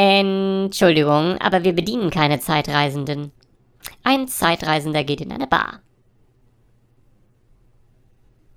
Entschuldigung, aber wir bedienen keine Zeitreisenden. Ein Zeitreisender geht in eine Bar.